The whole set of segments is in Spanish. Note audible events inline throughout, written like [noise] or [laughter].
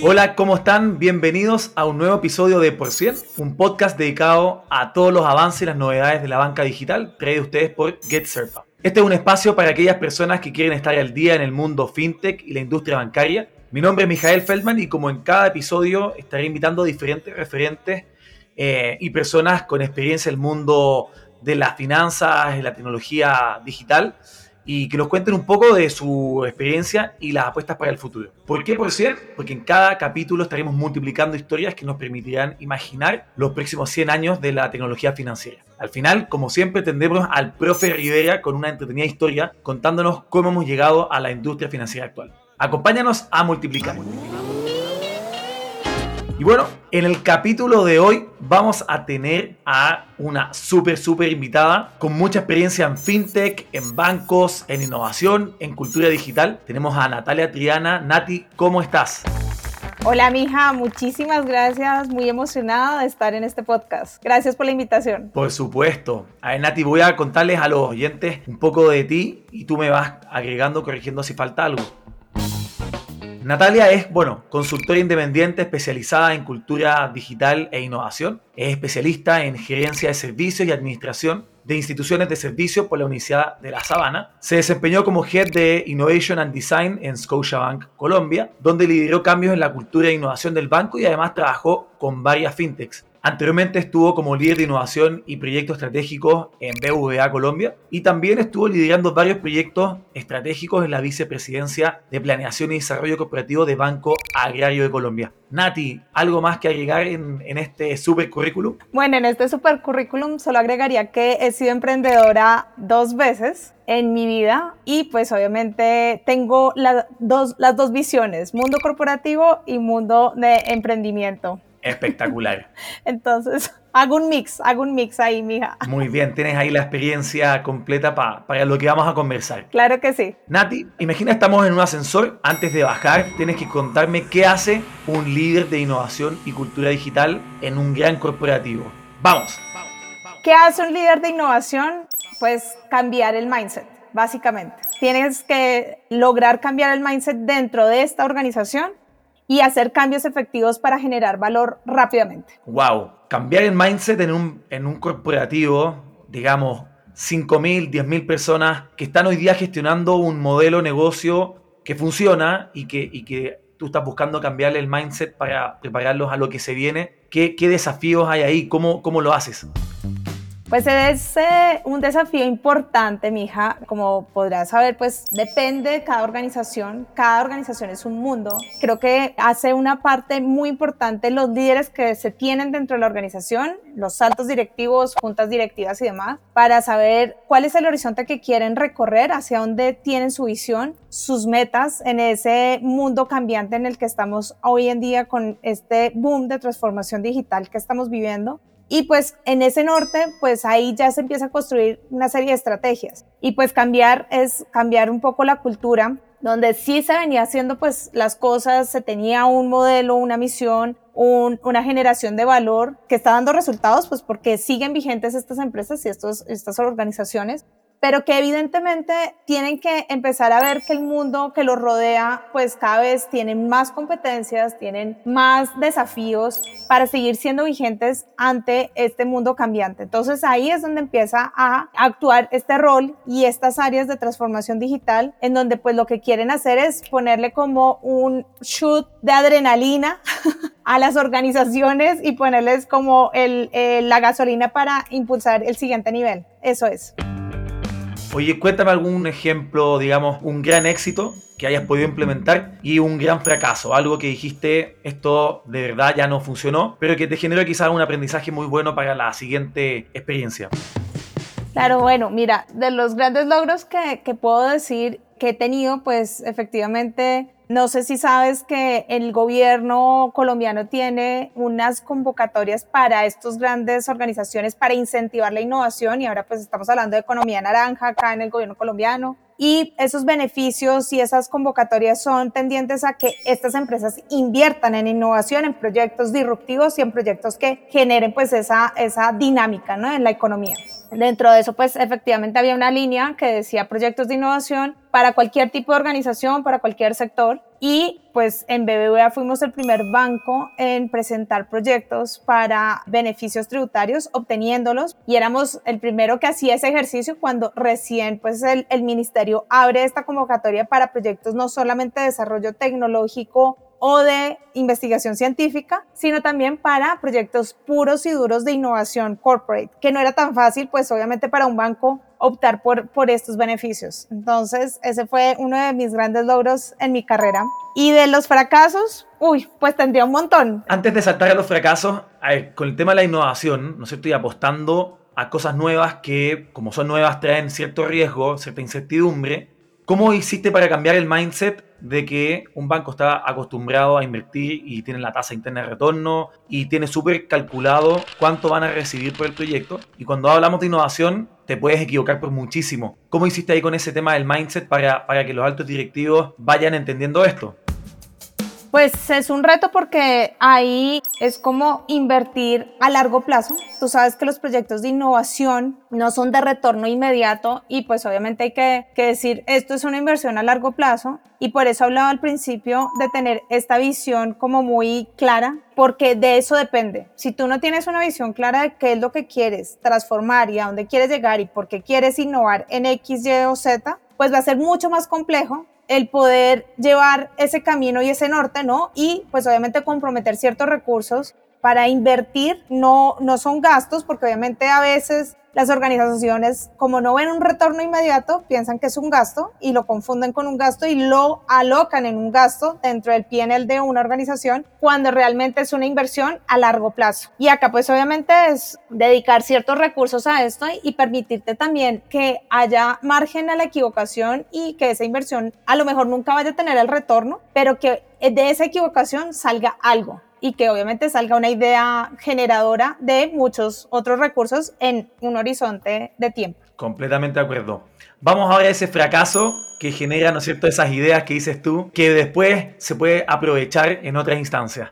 Hola, ¿cómo están? Bienvenidos a un nuevo episodio de Por Cien, un podcast dedicado a todos los avances y las novedades de la banca digital, traído ustedes por GetSerpa. Este es un espacio para aquellas personas que quieren estar al día en el mundo fintech y la industria bancaria. Mi nombre es Mijael Feldman y como en cada episodio estaré invitando a diferentes referentes eh, y personas con experiencia en el mundo de las finanzas, y la tecnología digital y que nos cuenten un poco de su experiencia y las apuestas para el futuro. ¿Por qué, por cierto? Porque en cada capítulo estaremos multiplicando historias que nos permitirán imaginar los próximos 100 años de la tecnología financiera. Al final, como siempre, tendremos al profe Rivera con una entretenida historia contándonos cómo hemos llegado a la industria financiera actual. Acompáñanos a multiplicar. Y bueno, en el capítulo de hoy vamos a tener a una súper, súper invitada con mucha experiencia en fintech, en bancos, en innovación, en cultura digital. Tenemos a Natalia Triana. Nati, ¿cómo estás? Hola, mija, muchísimas gracias. Muy emocionada de estar en este podcast. Gracias por la invitación. Por supuesto. A ver, Nati, voy a contarles a los oyentes un poco de ti y tú me vas agregando, corrigiendo si falta algo. Natalia es, bueno, consultora independiente especializada en cultura digital e innovación. Es especialista en gerencia de servicios y administración de instituciones de servicio por la Universidad de La Sabana. Se desempeñó como Head de Innovation and Design en Scotiabank, Colombia, donde lideró cambios en la cultura e innovación del banco y además trabajó con varias fintechs. Anteriormente estuvo como líder de innovación y proyectos estratégicos en BVA Colombia y también estuvo liderando varios proyectos estratégicos en la vicepresidencia de Planeación y Desarrollo Corporativo de Banco Agrario de Colombia. Nati, ¿algo más que agregar en, en este super currículum? Bueno, en este super currículum solo agregaría que he sido emprendedora dos veces en mi vida y pues obviamente tengo dos, las dos visiones, mundo corporativo y mundo de emprendimiento. Espectacular. [laughs] Entonces, hago un mix, hago un mix ahí, mija. Muy bien, tienes ahí la experiencia completa para lo que vamos a conversar. Claro que sí. Nati, imagina estamos en un ascensor. Antes de bajar, tienes que contarme qué hace un líder de innovación y cultura digital en un gran corporativo. Vamos. ¿Qué hace un líder de innovación? Pues cambiar el mindset, básicamente. Tienes que lograr cambiar el mindset dentro de esta organización y hacer cambios efectivos para generar valor rápidamente. Wow, cambiar el mindset en un, en un corporativo, digamos, 5.000, 10.000 personas que están hoy día gestionando un modelo negocio que funciona y que, y que tú estás buscando cambiarle el mindset para prepararlos a lo que se viene. ¿Qué, qué desafíos hay ahí? ¿Cómo, cómo lo haces? Pues es un desafío importante, mija. Como podrás saber, pues depende de cada organización. Cada organización es un mundo. Creo que hace una parte muy importante los líderes que se tienen dentro de la organización, los altos directivos, juntas directivas y demás, para saber cuál es el horizonte que quieren recorrer, hacia dónde tienen su visión, sus metas en ese mundo cambiante en el que estamos hoy en día con este boom de transformación digital que estamos viviendo y pues en ese norte, pues ahí ya se empieza a construir una serie de estrategias. Y pues cambiar es cambiar un poco la cultura, donde sí se venía haciendo pues las cosas, se tenía un modelo, una misión, una generación de valor que está dando resultados, pues porque siguen vigentes estas empresas y estos, estas organizaciones, pero que evidentemente tienen que empezar a ver que el mundo que los rodea, pues cada vez tienen más competencias, tienen más desafíos para seguir siendo vigentes ante este mundo cambiante. Entonces ahí es donde empieza a actuar este rol y estas áreas de transformación digital, en donde pues lo que quieren hacer es ponerle como un shoot de adrenalina [laughs] a las organizaciones y ponerles como el, la gasolina para impulsar el siguiente nivel. Eso es. Oye, cuéntame algún ejemplo, digamos, un gran éxito que hayas podido implementar y un gran fracaso, algo que dijiste, esto de verdad ya no funcionó, pero que te generó quizás un aprendizaje muy bueno para la siguiente experiencia. Claro, bueno, mira, de los grandes logros que, que puedo decir que he tenido, pues efectivamente No sé si sabes que el gobierno colombiano tiene unas convocatorias para estas grandes organizaciones para incentivar la innovación y ahora pues estamos hablando de economía naranja acá en el gobierno colombiano y esos beneficios y esas convocatorias son tendientes a que estas empresas inviertan en innovación, en proyectos disruptivos y en proyectos que generen pues esa, esa dinámica ¿no? en la economía. Dentro de eso pues efectivamente había una línea que decía proyectos de innovación para cualquier tipo de organización, para cualquier sector. Y pues en BBVA fuimos el primer banco en presentar proyectos para beneficios tributarios, obteniéndolos. Y éramos el primero que hacía ese ejercicio cuando recién pues el, el ministerio abre esta convocatoria para proyectos no solamente de desarrollo tecnológico o de investigación científica, sino también para proyectos puros y duros de innovación corporate, que no era tan fácil, pues obviamente para un banco optar por, por estos beneficios. Entonces, ese fue uno de mis grandes logros en mi carrera. Y de los fracasos, uy, pues tendría un montón. Antes de saltar a los fracasos, con el tema de la innovación, ¿no sé, estoy apostando a cosas nuevas que, como son nuevas, traen cierto riesgo, cierta incertidumbre. ¿Cómo hiciste para cambiar el mindset de que un banco está acostumbrado a invertir y tiene la tasa interna de retorno y tiene súper calculado cuánto van a recibir por el proyecto? Y cuando hablamos de innovación, te puedes equivocar por muchísimo. ¿Cómo hiciste ahí con ese tema del mindset para, para que los altos directivos vayan entendiendo esto? Pues es un reto porque ahí es como invertir a largo plazo. Tú sabes que los proyectos de innovación no son de retorno inmediato y pues obviamente hay que, que decir esto es una inversión a largo plazo y por eso hablaba al principio de tener esta visión como muy clara porque de eso depende. Si tú no tienes una visión clara de qué es lo que quieres transformar y a dónde quieres llegar y por qué quieres innovar en X, Y o Z, pues va a ser mucho más complejo el poder llevar ese camino y ese norte, ¿no? Y pues obviamente comprometer ciertos recursos para invertir, no, no son gastos, porque obviamente a veces las organizaciones, como no ven un retorno inmediato, piensan que es un gasto y lo confunden con un gasto y lo alocan en un gasto dentro del PNL de una organización cuando realmente es una inversión a largo plazo. Y acá pues obviamente es dedicar ciertos recursos a esto y permitirte también que haya margen a la equivocación y que esa inversión a lo mejor nunca vaya a tener el retorno, pero que de esa equivocación salga algo y que obviamente salga una idea generadora de muchos otros recursos en un horizonte de tiempo. Completamente de acuerdo. Vamos ahora a ese fracaso que genera, ¿no es cierto?, esas ideas que dices tú, que después se puede aprovechar en otras instancias.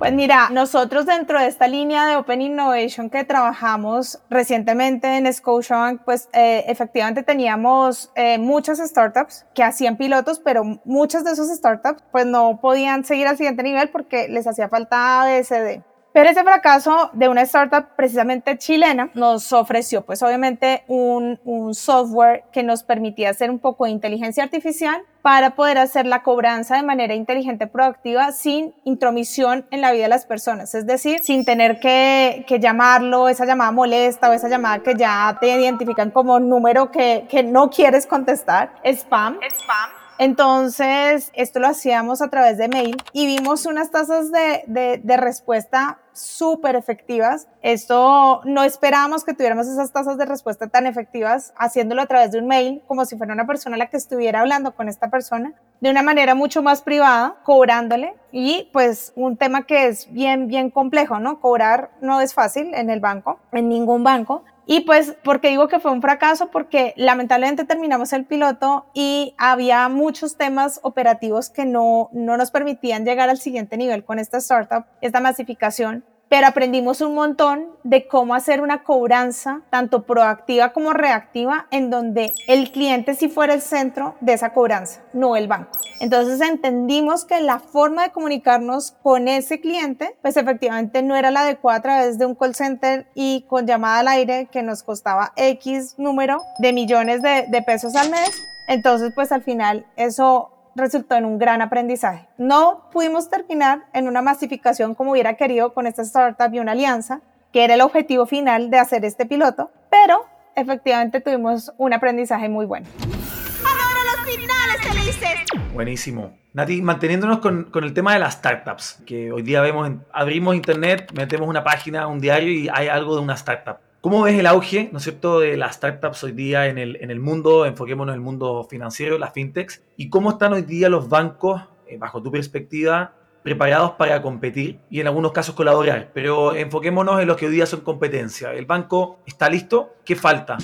Pues mira, nosotros dentro de esta línea de Open Innovation que trabajamos recientemente en Scotiabank, pues eh, efectivamente teníamos eh, muchas startups que hacían pilotos, pero muchas de esas startups pues no podían seguir al siguiente nivel porque les hacía falta ABCD. Pero ese fracaso de una startup precisamente chilena nos ofreció pues obviamente un, un, software que nos permitía hacer un poco de inteligencia artificial para poder hacer la cobranza de manera inteligente proactiva sin intromisión en la vida de las personas, es decir, sin tener que, que llamarlo, esa llamada molesta o esa llamada que ya te identifican como número que, que no quieres contestar, spam. Spam entonces, esto lo hacíamos a través de mail y vimos unas tasas de, de, de respuesta súper efectivas. Esto no esperábamos que tuviéramos esas tasas de respuesta tan efectivas haciéndolo a través de un mail, como si fuera una persona la que estuviera hablando con esta persona, de una manera mucho más privada, cobrándole. Y pues un tema que es bien, bien complejo, ¿no? Cobrar no es fácil en el banco, en ningún banco. Y pues, porque digo que fue un fracaso? Porque lamentablemente terminamos el piloto y había muchos temas operativos que no, no nos permitían llegar al siguiente nivel con esta startup, esta masificación pero aprendimos un montón de cómo hacer una cobranza tanto proactiva como reactiva en donde el cliente sí fuera el centro de esa cobranza, no el banco. Entonces entendimos que la forma de comunicarnos con ese cliente, pues efectivamente no era la adecuada a través de un call center y con llamada al aire que nos costaba X número de millones de, de pesos al mes. Entonces, pues al final eso resultó en un gran aprendizaje. No pudimos terminar en una masificación como hubiera querido con esta startup y una alianza, que era el objetivo final de hacer este piloto, pero efectivamente tuvimos un aprendizaje muy bueno. ¡Ahora los finales felices! Buenísimo. Nati, manteniéndonos con, con, el tema de las startups, que hoy día vemos, abrimos internet, metemos una página, un diario y hay algo de una startup. ¿Cómo ves el auge, ¿no es cierto?, de las startups hoy día en el, en el mundo, enfoquémonos en el mundo financiero, las fintechs, y cómo están hoy día los bancos, eh, bajo tu perspectiva, preparados para competir y en algunos casos colaborar, pero enfoquémonos en los que hoy día son competencia. ¿El banco está listo? ¿Qué falta?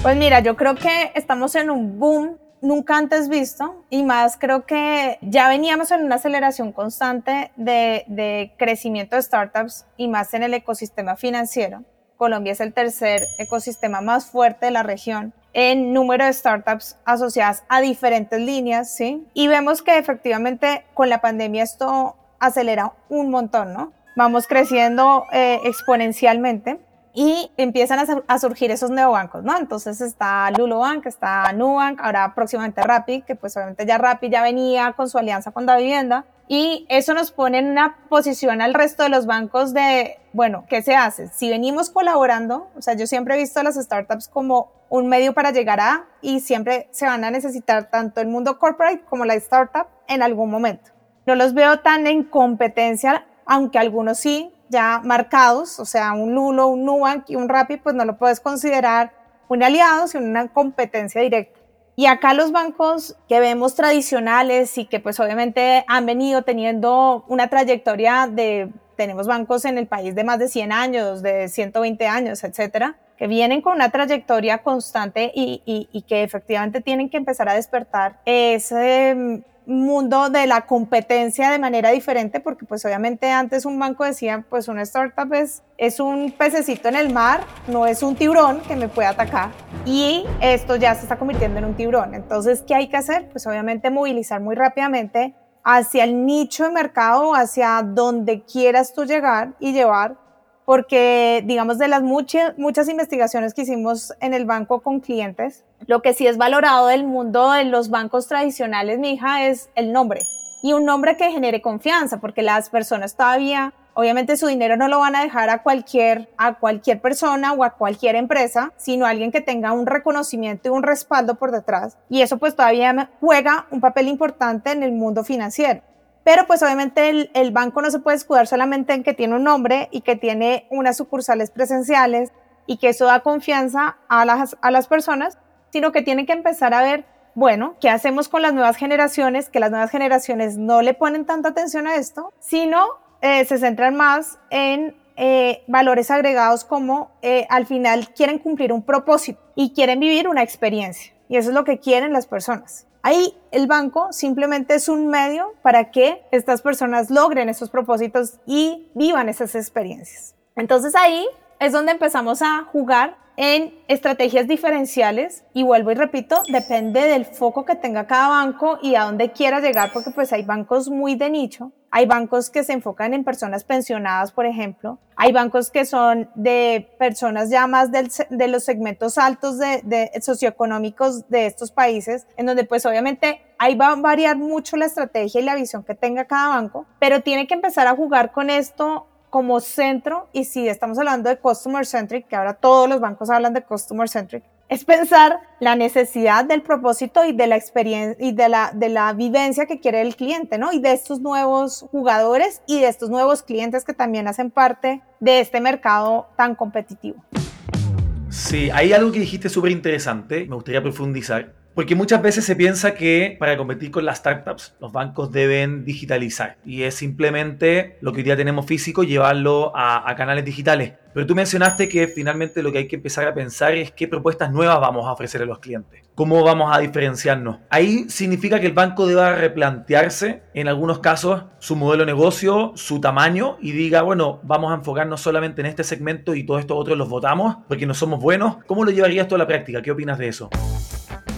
Pues mira, yo creo que estamos en un boom nunca antes visto y más creo que ya veníamos en una aceleración constante de, de, crecimiento de startups y más en el ecosistema financiero. Colombia es el tercer ecosistema más fuerte de la región en número de startups asociadas a diferentes líneas, ¿sí? Y vemos que efectivamente con la pandemia esto acelera un montón, ¿no? Vamos creciendo eh, exponencialmente y empiezan a, surgir esos neobancos, ¿no? Entonces está Lulobank, está Nubank, ahora próximamente Rappi, que pues obviamente ya Rappi ya venía con su alianza con Da Vivienda, y eso nos pone en una posición al resto de los bancos de, bueno, ¿qué se hace? Si venimos colaborando, o sea, yo siempre he visto a las startups como un medio para llegar a, y siempre se van a necesitar tanto el mundo corporate como la startup en algún momento. No los veo tan en competencia, aunque algunos sí, ya marcados, o sea, un Lulo, un Nubank y un Rappi, pues no lo puedes considerar un aliado, sino una competencia directa. Y acá los bancos que vemos tradicionales y que pues obviamente han venido teniendo una trayectoria de, tenemos bancos en el país de más de 100 años, de 120 años, etcétera, que vienen con una trayectoria constante y, y, y que efectivamente tienen que empezar a despertar ese mundo de la competencia de manera diferente, porque pues obviamente antes un banco decía, pues una startup es, es un pececito en el mar, no es un tiburón que me puede atacar. Y esto ya se está convirtiendo en un tiburón. Entonces, ¿qué hay que hacer? Pues obviamente movilizar muy rápidamente hacia el nicho de mercado, hacia donde quieras tú llegar y llevar porque digamos de las muchas, muchas investigaciones que hicimos en el banco con clientes, lo que sí es valorado del mundo de los bancos tradicionales, mi hija, es el nombre. Y un nombre que genere confianza, porque las personas todavía, obviamente su dinero no lo van a dejar a cualquier, a cualquier persona o a cualquier empresa, sino a alguien que tenga un reconocimiento y un respaldo por detrás. Y eso pues todavía juega un papel importante en el mundo financiero. Pero pues obviamente el, banco no se puede escudar solamente en que tiene un nombre y que tiene unas sucursales presenciales y que eso da confianza a las, a las personas, sino que tiene que empezar a ver, bueno, ¿qué hacemos con las nuevas generaciones? Que las nuevas generaciones no le ponen tanta atención a esto, sino eh, se centran más en eh, valores agregados como eh, al final quieren cumplir un propósito y quieren vivir una experiencia. Y eso es lo que quieren las personas. Ahí el banco simplemente es un medio para que estas personas logren esos propósitos y vivan esas experiencias. Entonces ahí es donde empezamos a jugar en estrategias diferenciales y vuelvo y repito, depende del foco que tenga cada banco y a dónde quiera llegar porque pues hay bancos muy de nicho, hay bancos que se enfocan en personas pensionadas, por ejemplo, hay bancos que son de personas ya más de los segmentos altos de, de socioeconómicos de estos países, en donde pues obviamente ahí va a variar mucho la estrategia y la visión que tenga cada banco, pero tiene que empezar a jugar con esto como centro, y si estamos hablando de customer centric, que ahora todos los bancos hablan de customer centric, es pensar la necesidad del propósito y de la experiencia y de la, de la vivencia que quiere el cliente, ¿no? Y de estos nuevos jugadores y de estos nuevos clientes que también hacen parte de este mercado tan competitivo. Sí, hay algo que dijiste súper interesante, me gustaría profundizar, porque muchas veces se piensa que para competir con las startups, los bancos deben digitalizar. Y es simplemente lo que hoy día tenemos físico, llevarlo a, canales digitales. Pero tú mencionaste que finalmente lo que hay que empezar a pensar es qué propuestas nuevas vamos a ofrecer a los clientes. ¿Cómo vamos a diferenciarnos? Ahí significa que el banco deba replantearse, en algunos casos, su modelo de negocio, su tamaño y diga, bueno, vamos a enfocarnos solamente en este segmento y todos estos otros los votamos porque no somos buenos. ¿Cómo lo llevarías tú a la práctica? ¿Qué opinas de eso?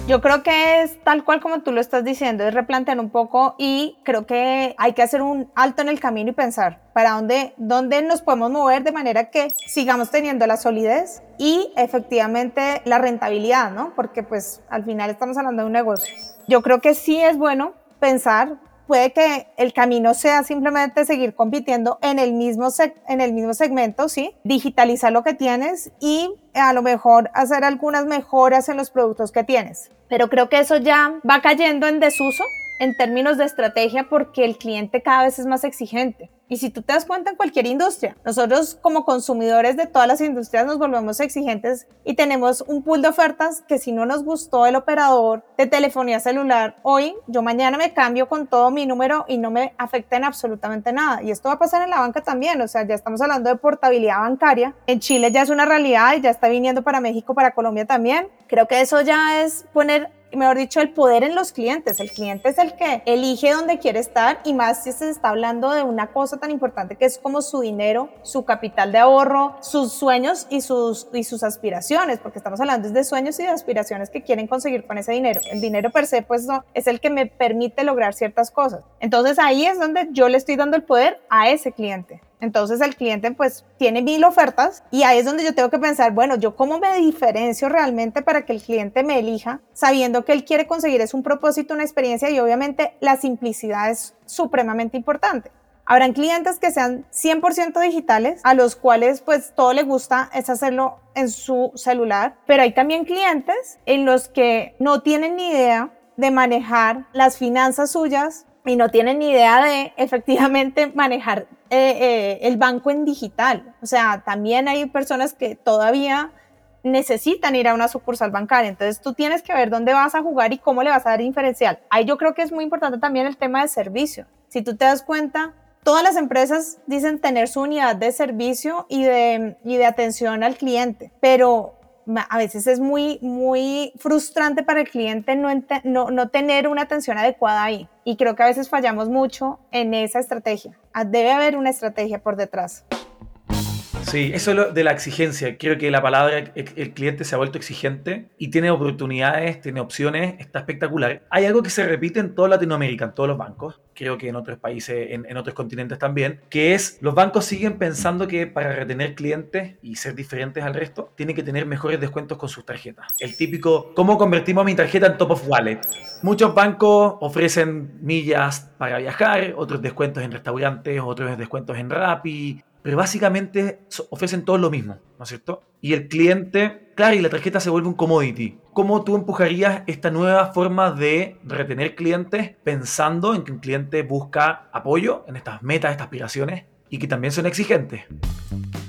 Yo creo que es tal cual como tú lo estás diciendo, es replantear un poco y creo que hay que hacer un alto en el camino y pensar para dónde, dónde nos podemos mover de manera que sigamos teniendo la solidez y efectivamente la rentabilidad, ¿no? Porque pues al final estamos hablando de un negocio. Yo creo que sí es bueno pensar puede que el camino sea simplemente seguir compitiendo en el mismo, en el mismo segmento, ¿sí? Digitalizar lo que tienes y a lo mejor hacer algunas mejoras en los productos que tienes. Pero creo que eso ya va cayendo en desuso en términos de estrategia porque el cliente cada vez es más exigente. Y si tú te das cuenta en cualquier industria, nosotros como consumidores de todas las industrias nos volvemos exigentes y tenemos un pool de ofertas que si no nos gustó el operador de telefonía celular hoy, yo mañana me cambio con todo mi número y no me afecta en absolutamente nada. Y esto va a pasar en la banca también, o sea, ya estamos hablando de portabilidad bancaria. En Chile ya es una realidad y ya está viniendo para México, para Colombia también. Creo que eso ya es poner mejor dicho, el poder en los clientes. El cliente es el que elige dónde quiere estar y más si se está hablando de una cosa tan importante que es como su dinero, su capital de ahorro, sus sueños y sus, y sus aspiraciones, porque estamos hablando de sueños y de aspiraciones que quieren conseguir con ese dinero. El dinero per se, pues, no, es el que me permite lograr ciertas cosas. Entonces ahí es donde yo le estoy dando el poder a ese cliente. Entonces el cliente pues tiene mil ofertas y ahí es donde yo tengo que pensar, bueno, yo cómo me diferencio realmente para que el cliente me elija, sabiendo que él quiere conseguir es un propósito, una experiencia y obviamente la simplicidad es supremamente importante. Habrán clientes que sean 100% digitales, a los cuales pues todo le gusta es hacerlo en su celular, pero hay también clientes en los que no tienen ni idea de manejar las finanzas suyas y no tienen ni idea de efectivamente manejar eh, eh, el banco en digital. O sea, también hay personas que todavía necesitan ir a una sucursal bancaria. Entonces tú tienes que ver dónde vas a jugar y cómo le vas a dar diferencial. Ahí yo creo que es muy importante también el tema de servicio. Si tú te das cuenta, todas las empresas dicen tener su unidad de servicio y de, y de atención al cliente, pero a veces es muy, muy frustrante para el cliente no, no, no, tener una atención adecuada ahí. Y creo que a veces fallamos mucho en esa estrategia. Ah, debe haber una estrategia por detrás. Sí, eso es lo de la exigencia. Creo que la palabra el cliente se ha vuelto exigente y tiene oportunidades, tiene opciones, está espectacular. Hay algo que se repite en toda Latinoamérica, en todos los bancos, creo que en otros países, en, otros continentes también, que es los bancos siguen pensando que para retener clientes y ser diferentes al resto, tienen que tener mejores descuentos con sus tarjetas. El típico, ¿cómo convertimos mi tarjeta en top of wallet? Muchos bancos ofrecen millas para viajar, otros descuentos en restaurantes, otros descuentos en Rappi, pero básicamente ofrecen todo lo mismo, ¿no es cierto? Y el cliente, claro, y la tarjeta se vuelve un commodity. ¿Cómo tú empujarías esta nueva forma de retener clientes pensando en que un cliente busca apoyo en estas metas, estas aspiraciones y que también son exigentes?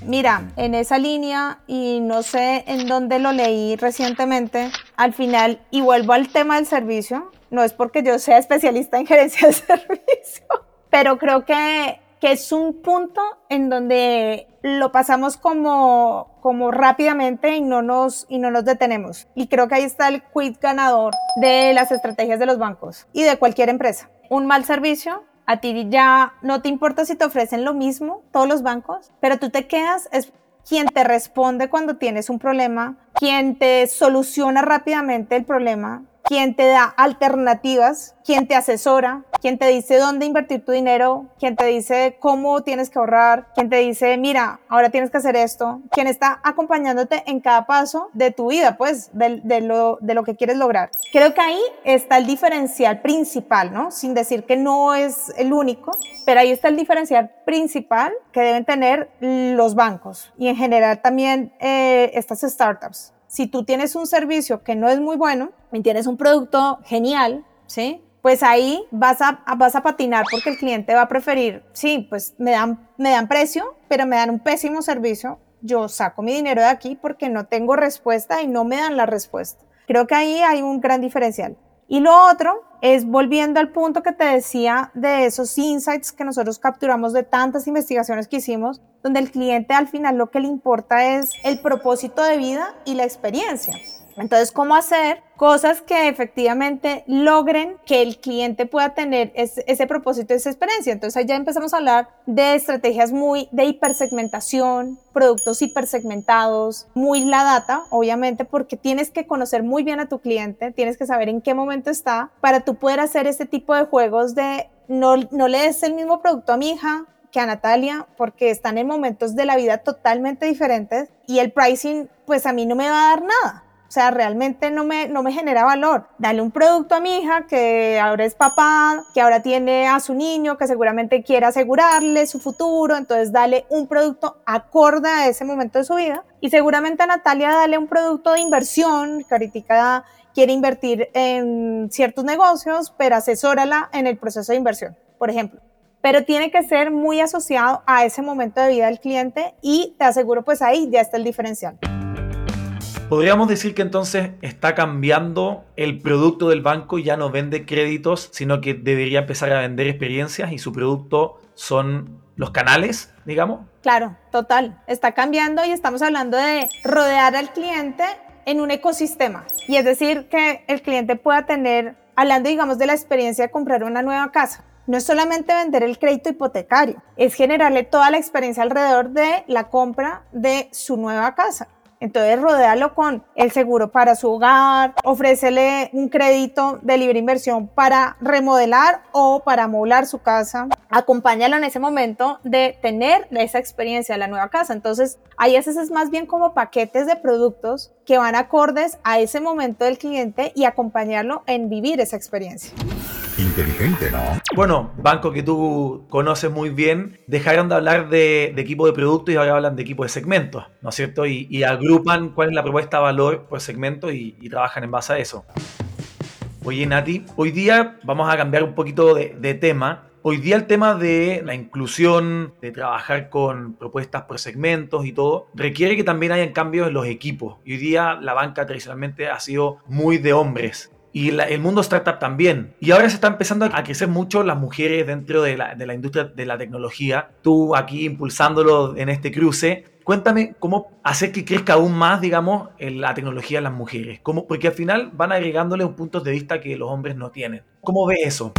Mira, en esa línea, y no sé en dónde lo leí recientemente, al final, y vuelvo al tema del servicio, no es porque yo sea especialista en gerencia de [laughs] servicio, pero creo que que es un punto en donde lo pasamos como, como rápidamente y no, nos, y no nos detenemos. Y creo que ahí está el quid ganador de las estrategias de los bancos y de cualquier empresa. Un mal servicio, a ti ya no te importa si te ofrecen lo mismo todos los bancos, pero tú te quedas, es quien te responde cuando tienes un problema, quien te soluciona rápidamente el problema, quien te da alternativas, quien te asesora, quien te dice dónde invertir tu dinero, quien te dice cómo tienes que ahorrar, quien te dice, mira, ahora tienes que hacer esto, quien está acompañándote en cada paso de tu vida, pues, de, lo, que quieres lograr. Creo que ahí está el diferencial principal, ¿no? Sin decir que no es el único, pero ahí está el diferencial principal que deben tener los bancos y en general también eh, estas startups si tú tienes un servicio que no es muy bueno y tienes un producto genial, ¿sí? Pues ahí vas a, patinar porque el cliente va a preferir, sí, pues me dan precio, pero me dan un pésimo servicio. Yo saco mi dinero de aquí porque no tengo respuesta y no me dan la respuesta. Creo que ahí hay un gran diferencial. Y lo otro es volviendo al punto que te decía de esos insights que nosotros capturamos de tantas investigaciones que hicimos, donde el cliente al final lo que le importa es el propósito de vida y la experiencia. Entonces, ¿cómo hacer cosas que efectivamente logren que el cliente pueda tener ese, propósito, esa experiencia? Entonces, ahí ya empezamos a hablar de estrategias muy de hipersegmentación, productos hipersegmentados, muy la data, obviamente, porque tienes que conocer muy bien a tu cliente, tienes que saber en qué momento está para tú poder hacer este tipo de juegos de no, no le des el mismo producto a mi hija, que a Natalia porque están en momentos de la vida totalmente diferentes y el pricing pues a mí no me va a dar nada. O sea, realmente no me, no me genera valor. Dale un producto a mi hija que ahora es papá, que ahora tiene a su niño, que seguramente quiere asegurarle su futuro. Entonces, dale un producto acorde a ese momento de su vida. Y seguramente a Natalia dale un producto de inversión, que quiere invertir en ciertos negocios, pero asesórala en el proceso de inversión, por ejemplo pero tiene que ser muy asociado a ese momento de vida del cliente y te aseguro pues ahí ya está el diferencial. Podríamos decir que entonces está cambiando el producto del banco ya no vende créditos, sino que debería empezar a vender experiencias y su producto son los canales, digamos. Claro, total. Está cambiando y estamos hablando de rodear al cliente en un ecosistema. Y es decir, que el cliente pueda tener, hablando digamos de la experiencia de comprar una nueva casa, no es solamente vender el crédito hipotecario, es generarle toda la experiencia alrededor de la compra de su nueva casa. Entonces, rodéalo con el seguro para su hogar, ofrécele un crédito de libre inversión para remodelar o para amoblar su casa. Acompáñalo en ese momento de tener esa experiencia de la nueva casa. Entonces, ahí haces es más bien como paquetes de productos que van acordes a ese momento del cliente y acompañarlo en vivir esa experiencia. Inteligente, ¿no? Bueno, banco que tú conoces muy bien, dejaron de hablar de, equipo de productos y ahora hablan de equipo de segmentos, ¿no es cierto? Y, agrupan cuál es la propuesta de valor por segmento y, trabajan en base a eso. Oye, Nati, hoy día vamos a cambiar un poquito de, de tema. Hoy día el tema de la inclusión, de trabajar con propuestas por segmentos y todo, requiere que también hayan cambios en los equipos. Y hoy día la banca tradicionalmente ha sido muy de hombres y el mundo startup también. Y ahora se está empezando a crecer mucho las mujeres dentro de la, de la industria de la tecnología. Tú aquí impulsándolo en este cruce. Cuéntame cómo hacer que crezca aún más, digamos, en la tecnología de las mujeres. ¿Cómo? Porque al final van agregándole un punto de vista que los hombres no tienen. ¿Cómo ves eso?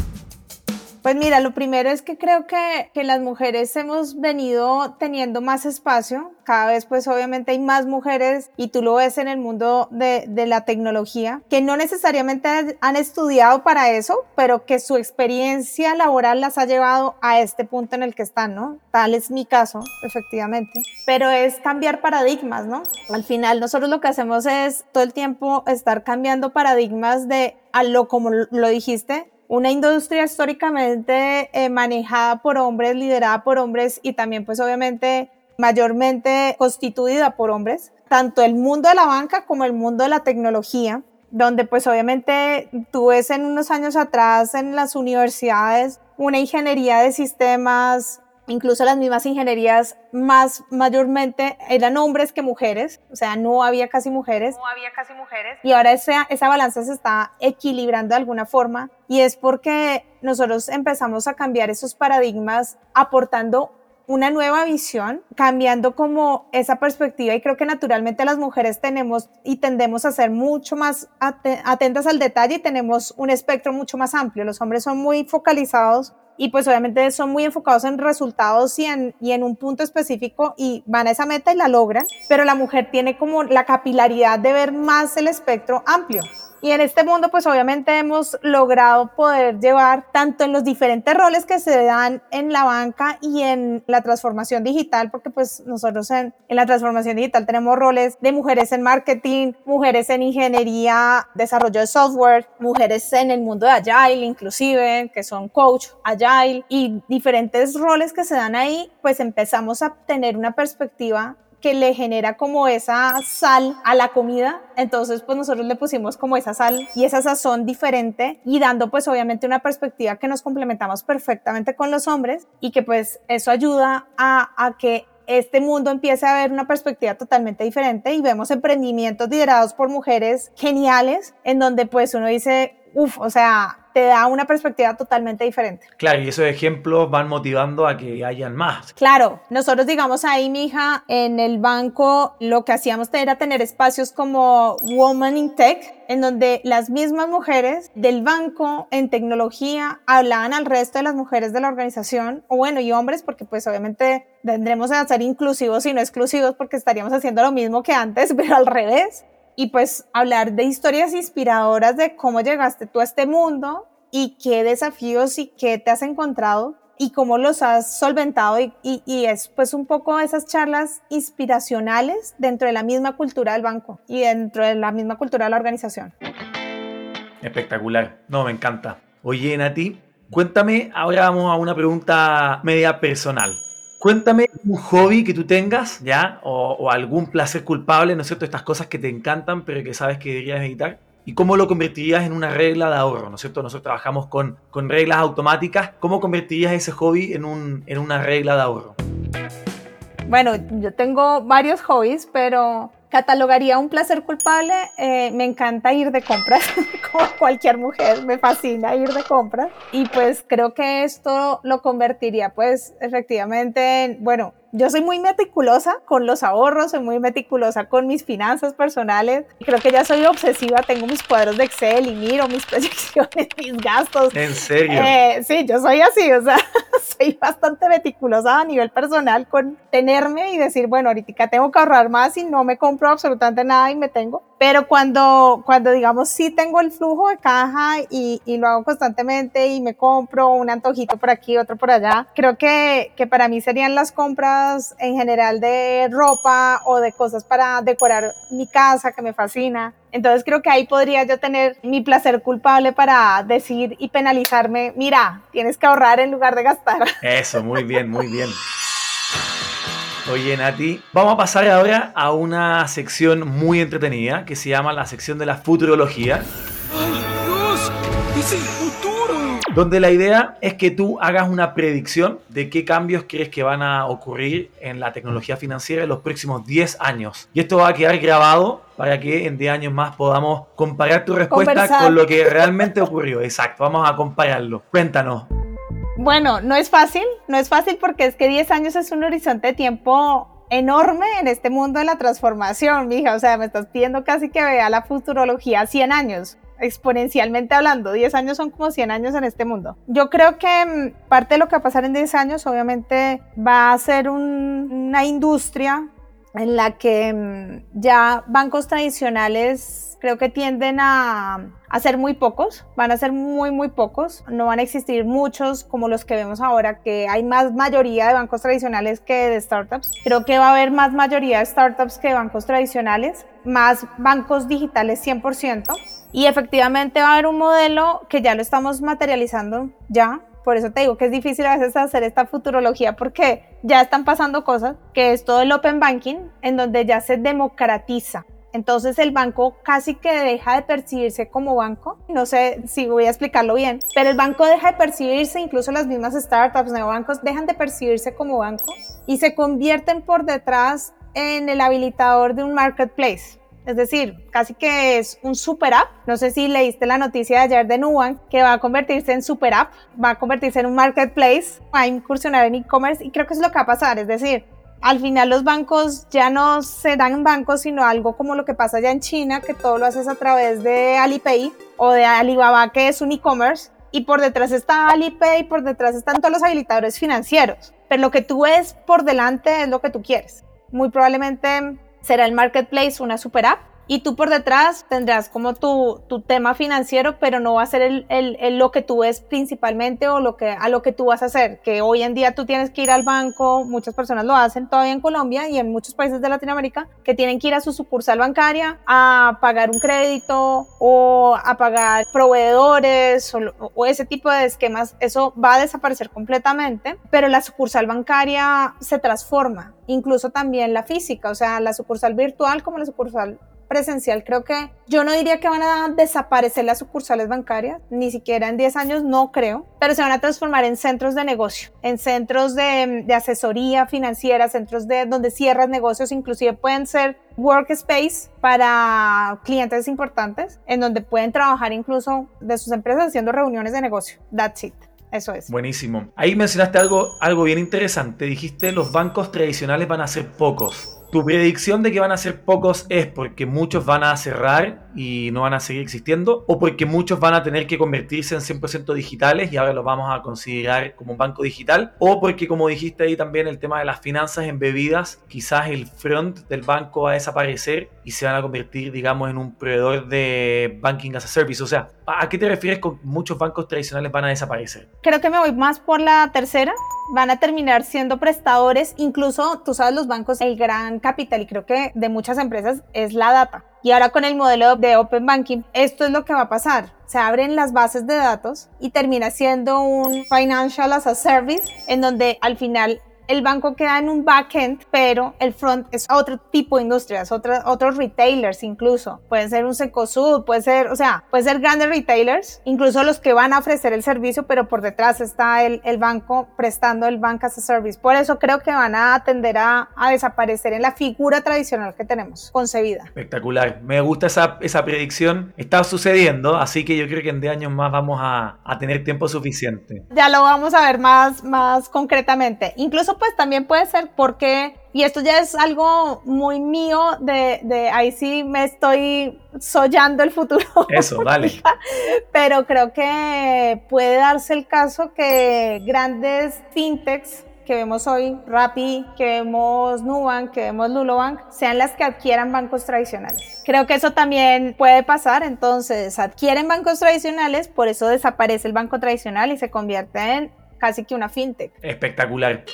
Pues mira, lo primero es que creo que, que, las mujeres hemos venido teniendo más espacio. Cada vez pues obviamente hay más mujeres y tú lo ves en el mundo de, de la tecnología, que no necesariamente han estudiado para eso, pero que su experiencia laboral las ha llevado a este punto en el que están, ¿no? Tal es mi caso, efectivamente. Pero es cambiar paradigmas, ¿no? Al final nosotros lo que hacemos es todo el tiempo estar cambiando paradigmas de a lo como lo dijiste, una industria históricamente eh, manejada por hombres, liderada por hombres y también pues obviamente mayormente constituida por hombres, tanto el mundo de la banca como el mundo de la tecnología, donde pues obviamente tú ves en unos años atrás en las universidades una ingeniería de sistemas, incluso las mismas ingenierías más mayormente eran hombres que mujeres, o sea, no había casi mujeres. No había casi mujeres. Y ahora esa, esa balanza se está equilibrando de alguna forma y es porque nosotros empezamos a cambiar esos paradigmas aportando una nueva visión, cambiando como esa perspectiva y creo que naturalmente las mujeres tenemos y tendemos a ser mucho más atentas al detalle y tenemos un espectro mucho más amplio. Los hombres son muy focalizados y pues obviamente son muy enfocados en resultados y en, y en un punto específico y van a esa meta y la logran, pero la mujer tiene como la capilaridad de ver más el espectro amplio. Y en este mundo, pues obviamente hemos logrado poder llevar tanto en los diferentes roles que se dan en la banca y en la transformación digital, porque pues nosotros en, la transformación digital tenemos roles de mujeres en marketing, mujeres en ingeniería, desarrollo de software, mujeres en el mundo de Agile inclusive, que son coach Agile y diferentes roles que se dan ahí, pues empezamos a tener una perspectiva que le genera como esa sal a la comida. Entonces, pues nosotros le pusimos como esa sal y esa sazón diferente y dando pues obviamente una perspectiva que nos complementamos perfectamente con los hombres y que pues eso ayuda a, que este mundo empiece a ver una perspectiva totalmente diferente y vemos emprendimientos liderados por mujeres geniales en donde pues uno dice, uff, o sea, te da una perspectiva totalmente diferente. Claro, y esos ejemplos van motivando a que hayan más. Claro, nosotros digamos ahí, mi hija, en el banco lo que hacíamos era tener espacios como Woman in Tech, en donde las mismas mujeres del banco en tecnología hablaban al resto de las mujeres de la organización, o bueno, y hombres, porque pues obviamente tendremos a ser inclusivos y no exclusivos porque estaríamos haciendo lo mismo que antes, [laughs] pero al revés y pues hablar de historias inspiradoras de cómo llegaste tú a este mundo y qué desafíos y qué te has encontrado y cómo los has solventado y, y, es pues un poco esas charlas inspiracionales dentro de la misma cultura del banco y dentro de la misma cultura de la organización. Espectacular, no, me encanta. Oye, Nati, cuéntame, ahora vamos a una pregunta media personal. Cuéntame un hobby que tú tengas, ¿ya? O, algún placer culpable, ¿no es cierto? Estas cosas que te encantan, pero que sabes que deberías evitar. ¿Y cómo lo convertirías en una regla de ahorro? ¿No es cierto? Nosotros trabajamos con, con reglas automáticas. ¿Cómo convertirías ese hobby en, un, en una regla de ahorro? Bueno, yo tengo varios hobbies, pero catalogaría un placer culpable. Eh, me encanta ir de compras, [laughs] como cualquier mujer, me fascina ir de compras. Y pues creo que esto lo convertiría pues efectivamente en, bueno, yo soy muy meticulosa con los ahorros, soy muy meticulosa con mis finanzas personales. Creo que ya soy obsesiva, tengo mis cuadros de Excel y miro mis [laughs] proyecciones, mis gastos. ¿En serio? Eh, sí, yo soy así, o sea, [laughs] soy bastante meticulosa a nivel personal con tenerme y decir, bueno, ahorita tengo que ahorrar más y no me compro absolutamente nada y me tengo. Pero cuando, cuando digamos, sí tengo el flujo de caja y, y lo hago constantemente y me compro un antojito por aquí, otro por allá, creo que, que para mí serían las compras en general de ropa o de cosas para decorar mi casa que me fascina. Entonces creo que ahí podría yo tener mi placer culpable para decir y penalizarme, mira, tienes que ahorrar en lugar de gastar. Eso, muy bien, muy bien. Oye, Nati, vamos a pasar ahora a una sección muy entretenida que se llama la sección de la futurología. ¡Ay, Dios! ¡Es el futuro! donde la idea es que tú hagas una predicción de qué cambios crees que van a ocurrir en la tecnología financiera en los próximos 10 años. Y esto va a quedar grabado para que en 10 años más podamos comparar tu respuesta Conversar. con lo que realmente ocurrió. Exacto, vamos a compararlo. Cuéntanos. Bueno, no es fácil, no es fácil porque es que 10 años es un horizonte de tiempo enorme en este mundo de la transformación, mija. O sea, me estás pidiendo casi que vea la futurología 100 años exponencialmente hablando, 10 años son como 100 años en este mundo. Yo creo que mm, parte de lo que va a pasar en 10 años obviamente va a ser un- una industria en la que mm, ya bancos tradicionales creo que tienden a, a ser muy pocos, van a ser muy, muy pocos, no van a existir muchos como los que vemos ahora, que hay más mayoría de bancos tradicionales que de startups. Creo que va a haber más mayoría de startups que de bancos tradicionales, más bancos digitales 100%, y efectivamente va a haber un modelo que ya lo estamos materializando ya, por eso te digo que es difícil a veces hacer esta futurología porque ya están pasando cosas, que es todo el open banking, en donde ya se democratiza. Entonces el banco casi que deja de percibirse como banco. No sé si voy a explicarlo bien, pero el banco deja de percibirse, incluso las mismas startups, neobancos, dejan de percibirse como banco y se convierten por detrás en el habilitador de un marketplace. Es decir, casi que es un super app. No sé si leíste la noticia de ayer de Nubank que va a convertirse en super app, va a convertirse en un marketplace, va a incursionar en e-commerce y creo que es lo que va a pasar. Es decir, al final los bancos ya no serán bancos, sino algo como lo que pasa allá en China, que todo lo haces a través de Alipay o de Alibaba, que es un e-commerce. Y por detrás está Alipay, por detrás están todos los habilitadores financieros. Pero lo que tú ves por delante es lo que tú quieres. Muy probablemente será el marketplace una super app y tú por detrás tendrás como tu, tu tema financiero, pero no va a ser el, el- el lo que tú ves principalmente o lo que, a lo que tú vas a hacer, que hoy en día tú tienes que ir al banco, muchas personas lo hacen todavía en Colombia y en muchos países de Latinoamérica, que tienen que ir a su sucursal bancaria a pagar un crédito o a pagar proveedores o, o ese tipo de esquemas, eso va a desaparecer completamente, pero la sucursal bancaria se transforma, incluso también la física, o sea, la sucursal virtual como la sucursal presencial, creo que yo no diría que van a desaparecer las sucursales bancarias, ni siquiera en 10 años, no creo, pero se van a transformar en centros de negocio, en centros de, de asesoría financiera, centros de donde cierras negocios, inclusive pueden ser workspace para clientes importantes, en donde pueden trabajar incluso de sus empresas haciendo reuniones de negocio. That's it. Eso es. Buenísimo. Ahí mencionaste algo, algo bien interesante. Dijiste los bancos tradicionales van a ser pocos. Tu predicción de que van a ser pocos es porque muchos van a cerrar y no van a seguir existiendo o porque muchos van a tener que convertirse en 100% digitales y ahora los vamos a considerar como un banco digital o porque como dijiste ahí también el tema de las finanzas embebidas, quizás el front del banco va a desaparecer y se van a convertir digamos en un proveedor de banking as a service. O sea, ¿a qué te refieres con muchos bancos tradicionales van a desaparecer? Creo que me voy más por la tercera. Van a terminar siendo prestadores, incluso tú sabes los bancos, el gran capital y creo que de muchas empresas es la data. Y ahora con el modelo de Open Banking, esto es lo que va a pasar. Se abren las bases de datos y termina siendo un Financial as a Service en donde al final el banco queda en un backend, pero el front es otro tipo de industrias, otros otros retailers incluso. Puede ser un Secosud, puede ser, o sea, puede ser grandes retailers, incluso los que van a ofrecer el servicio, pero por detrás está el, el banco prestando el bank as a service. Por eso creo que van a tender a, a desaparecer en la figura tradicional que tenemos concebida. Espectacular. Me gusta esa, esa predicción. Está sucediendo, así que yo creo que en 10 años más vamos a, a tener tiempo suficiente. Ya lo vamos a ver más, más concretamente. Incluso pues también puede ser porque, y esto ya es algo muy mío, de, de ahí sí me estoy soñando el futuro. Eso, [laughs] dale. Pero creo que puede darse el caso que grandes fintechs que vemos hoy, Rappi, que vemos Nubank, que vemos Lulobank, sean las que adquieran bancos tradicionales. Creo que eso también puede pasar, entonces adquieren bancos tradicionales, por eso desaparece el banco tradicional y se convierte en casi que una fintech. Espectacular.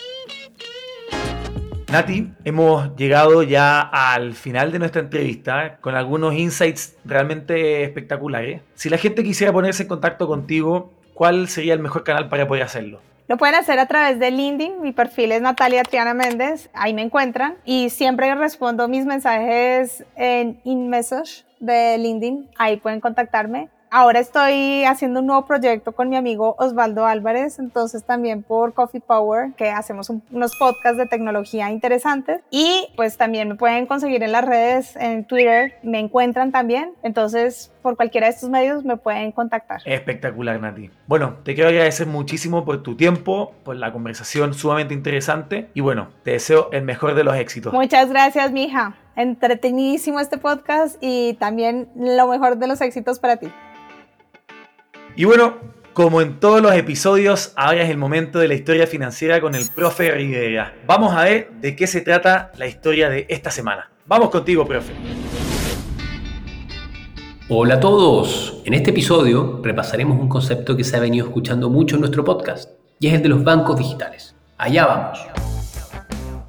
Nati, hemos llegado ya al final de nuestra entrevista con algunos insights realmente espectaculares. Si la gente quisiera ponerse en contacto contigo, ¿cuál sería el mejor canal para poder hacerlo? Lo pueden hacer a través de LinkedIn. Mi perfil es Natalia Triana Méndez. Ahí me encuentran. Y siempre respondo mis mensajes en InMessage de LinkedIn. Ahí pueden contactarme. Ahora estoy haciendo un nuevo proyecto con mi amigo Osvaldo Álvarez, entonces también por Coffee Power, que hacemos un, unos podcasts de tecnología interesantes. Y pues también me pueden conseguir en las redes, en Twitter, me encuentran también. Entonces, por cualquiera de estos medios me pueden contactar. Espectacular, Nati. Bueno, te quiero agradecer muchísimo por tu tiempo, por la conversación sumamente interesante y bueno, te deseo el mejor de los éxitos. Muchas gracias, mija. Entretenidísimo este podcast y también lo mejor de los éxitos para ti. Y bueno, como en todos los episodios, ahora es el momento de la historia financiera con el profe Rivera. Vamos a ver de qué se trata la historia de esta semana. Vamos contigo, profe. Hola a todos. En este episodio repasaremos un concepto que se ha venido escuchando mucho en nuestro podcast, y es el de los bancos digitales. Allá vamos.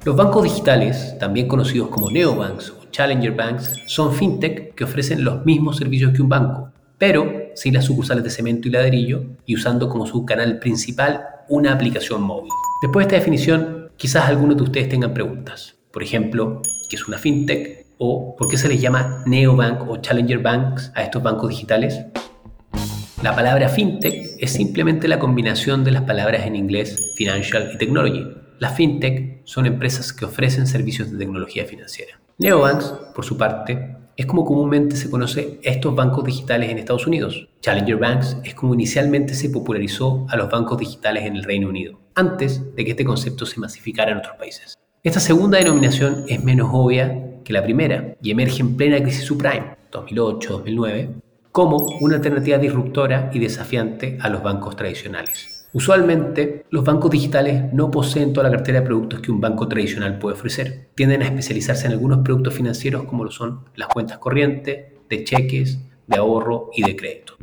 Los bancos digitales, también conocidos como neobanks o challenger banks, son fintech que ofrecen los mismos servicios que un banco, pero sin las sucursales de cemento y ladrillo y usando como su canal principal una aplicación móvil. Después de esta definición, quizás algunos de ustedes tengan preguntas. Por ejemplo, ¿qué es una fintech? ¿O por qué se les llama neobank o challenger banks a estos bancos digitales? La palabra fintech es simplemente la combinación de las palabras en inglés financial y technology. Las fintech son empresas que ofrecen servicios de tecnología financiera. Neobanks, por su parte, es como comúnmente se conoce estos bancos digitales en Estados Unidos. Challenger Banks es como inicialmente se popularizó a los bancos digitales en el Reino Unido, antes de que este concepto se masificara en otros países. Esta segunda denominación es menos obvia que la primera y emerge en plena crisis subprime, 2008-2009, como una alternativa disruptora y desafiante a los bancos tradicionales. Usualmente, los bancos digitales no poseen toda la cartera de productos que un banco tradicional puede ofrecer. Tienden a especializarse en algunos productos financieros como lo son las cuentas corrientes, de cheques, de ahorro y de crédito.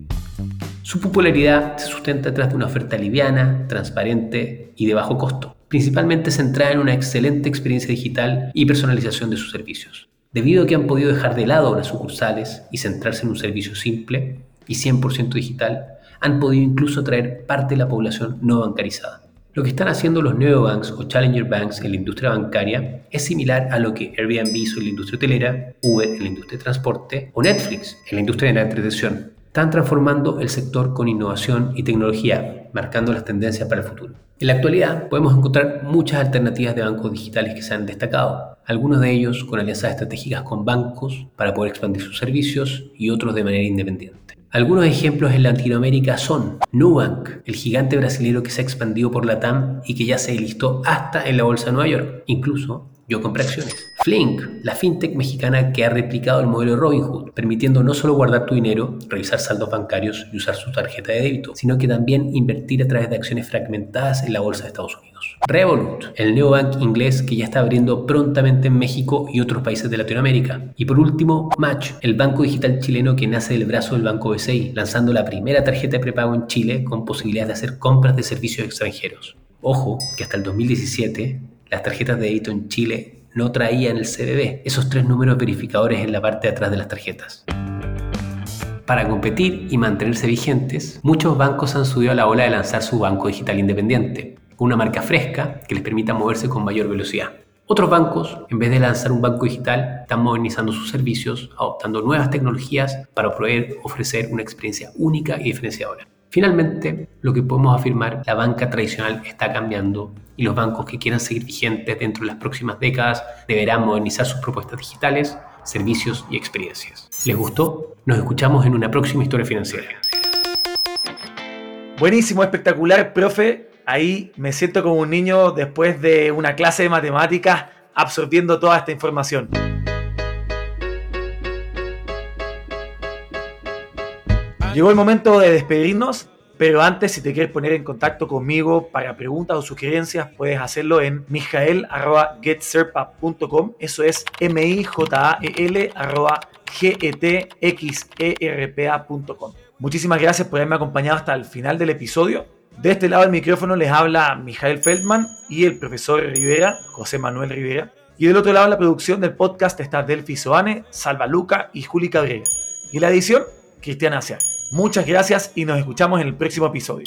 Su popularidad se sustenta detrás de una oferta liviana, transparente y de bajo costo, principalmente centrada en una excelente experiencia digital y personalización de sus servicios. Debido a que han podido dejar de lado las sucursales y centrarse en un servicio simple y 100% digital, han podido incluso atraer parte de la población no bancarizada. Lo que están haciendo los neobanks o challenger banks en la industria bancaria es similar a lo que Airbnb hizo en la industria hotelera, Uber en la industria de transporte o Netflix en la industria de la entretención. Están transformando el sector con innovación y tecnología, marcando las tendencias para el futuro. En la actualidad podemos encontrar muchas alternativas de bancos digitales que se han destacado, algunos de ellos con alianzas estratégicas con bancos para poder expandir sus servicios y otros de manera independiente. Algunos ejemplos en Latinoamérica son Nubank, el gigante brasileño que se ha expandido por la TAM y que ya se listó hasta en la bolsa de Nueva York. Incluso yo compré acciones. Flink, la fintech mexicana que ha replicado el modelo de Robinhood, permitiendo no solo guardar tu dinero, revisar saldos bancarios y usar su tarjeta de débito, sino que también invertir a través de acciones fragmentadas en la bolsa de Estados Unidos. Revolut, el neobank inglés que ya está abriendo prontamente en México y otros países de Latinoamérica. Y por último, Match, el banco digital chileno que nace del brazo del Banco BCI, lanzando la primera tarjeta de prepago en Chile con posibilidad de hacer compras de servicios extranjeros. Ojo, que hasta el 2017 las tarjetas de débito en Chile no traían el CBB, esos tres números verificadores en la parte de atrás de las tarjetas. Para competir y mantenerse vigentes, muchos bancos han subido a la ola de lanzar su banco digital independiente, una marca fresca que les permita moverse con mayor velocidad. Otros bancos, en vez de lanzar un banco digital, están modernizando sus servicios, adoptando nuevas tecnologías para poder ofrecer una experiencia única y diferenciadora. Finalmente, lo que podemos afirmar, la banca tradicional está cambiando y los bancos que quieran seguir vigentes dentro de las próximas décadas deberán modernizar sus propuestas digitales, servicios y experiencias. ¿Les gustó? Nos escuchamos en una próxima historia financiera. Buenísimo, espectacular, profe. Ahí me siento como un niño después de una clase de matemáticas absorbiendo toda esta información. Llegó el momento de despedirnos, pero antes, si te quieres poner en contacto conmigo para preguntas o sugerencias, puedes hacerlo en mijael.getserpa.com. Eso es M-I-J-A-E-L G-E-T-X-E-R-P-A.com. Muchísimas gracias por haberme acompañado hasta el final del episodio. De este lado del micrófono les habla Mijael Feldman y el profesor Rivera, José Manuel Rivera. Y del otro lado la producción del podcast está Delphi Soane, Salva Luca y Juli Cabrera. Y la edición, Cristiana Aciar. Muchas gracias y nos escuchamos en el próximo episodio.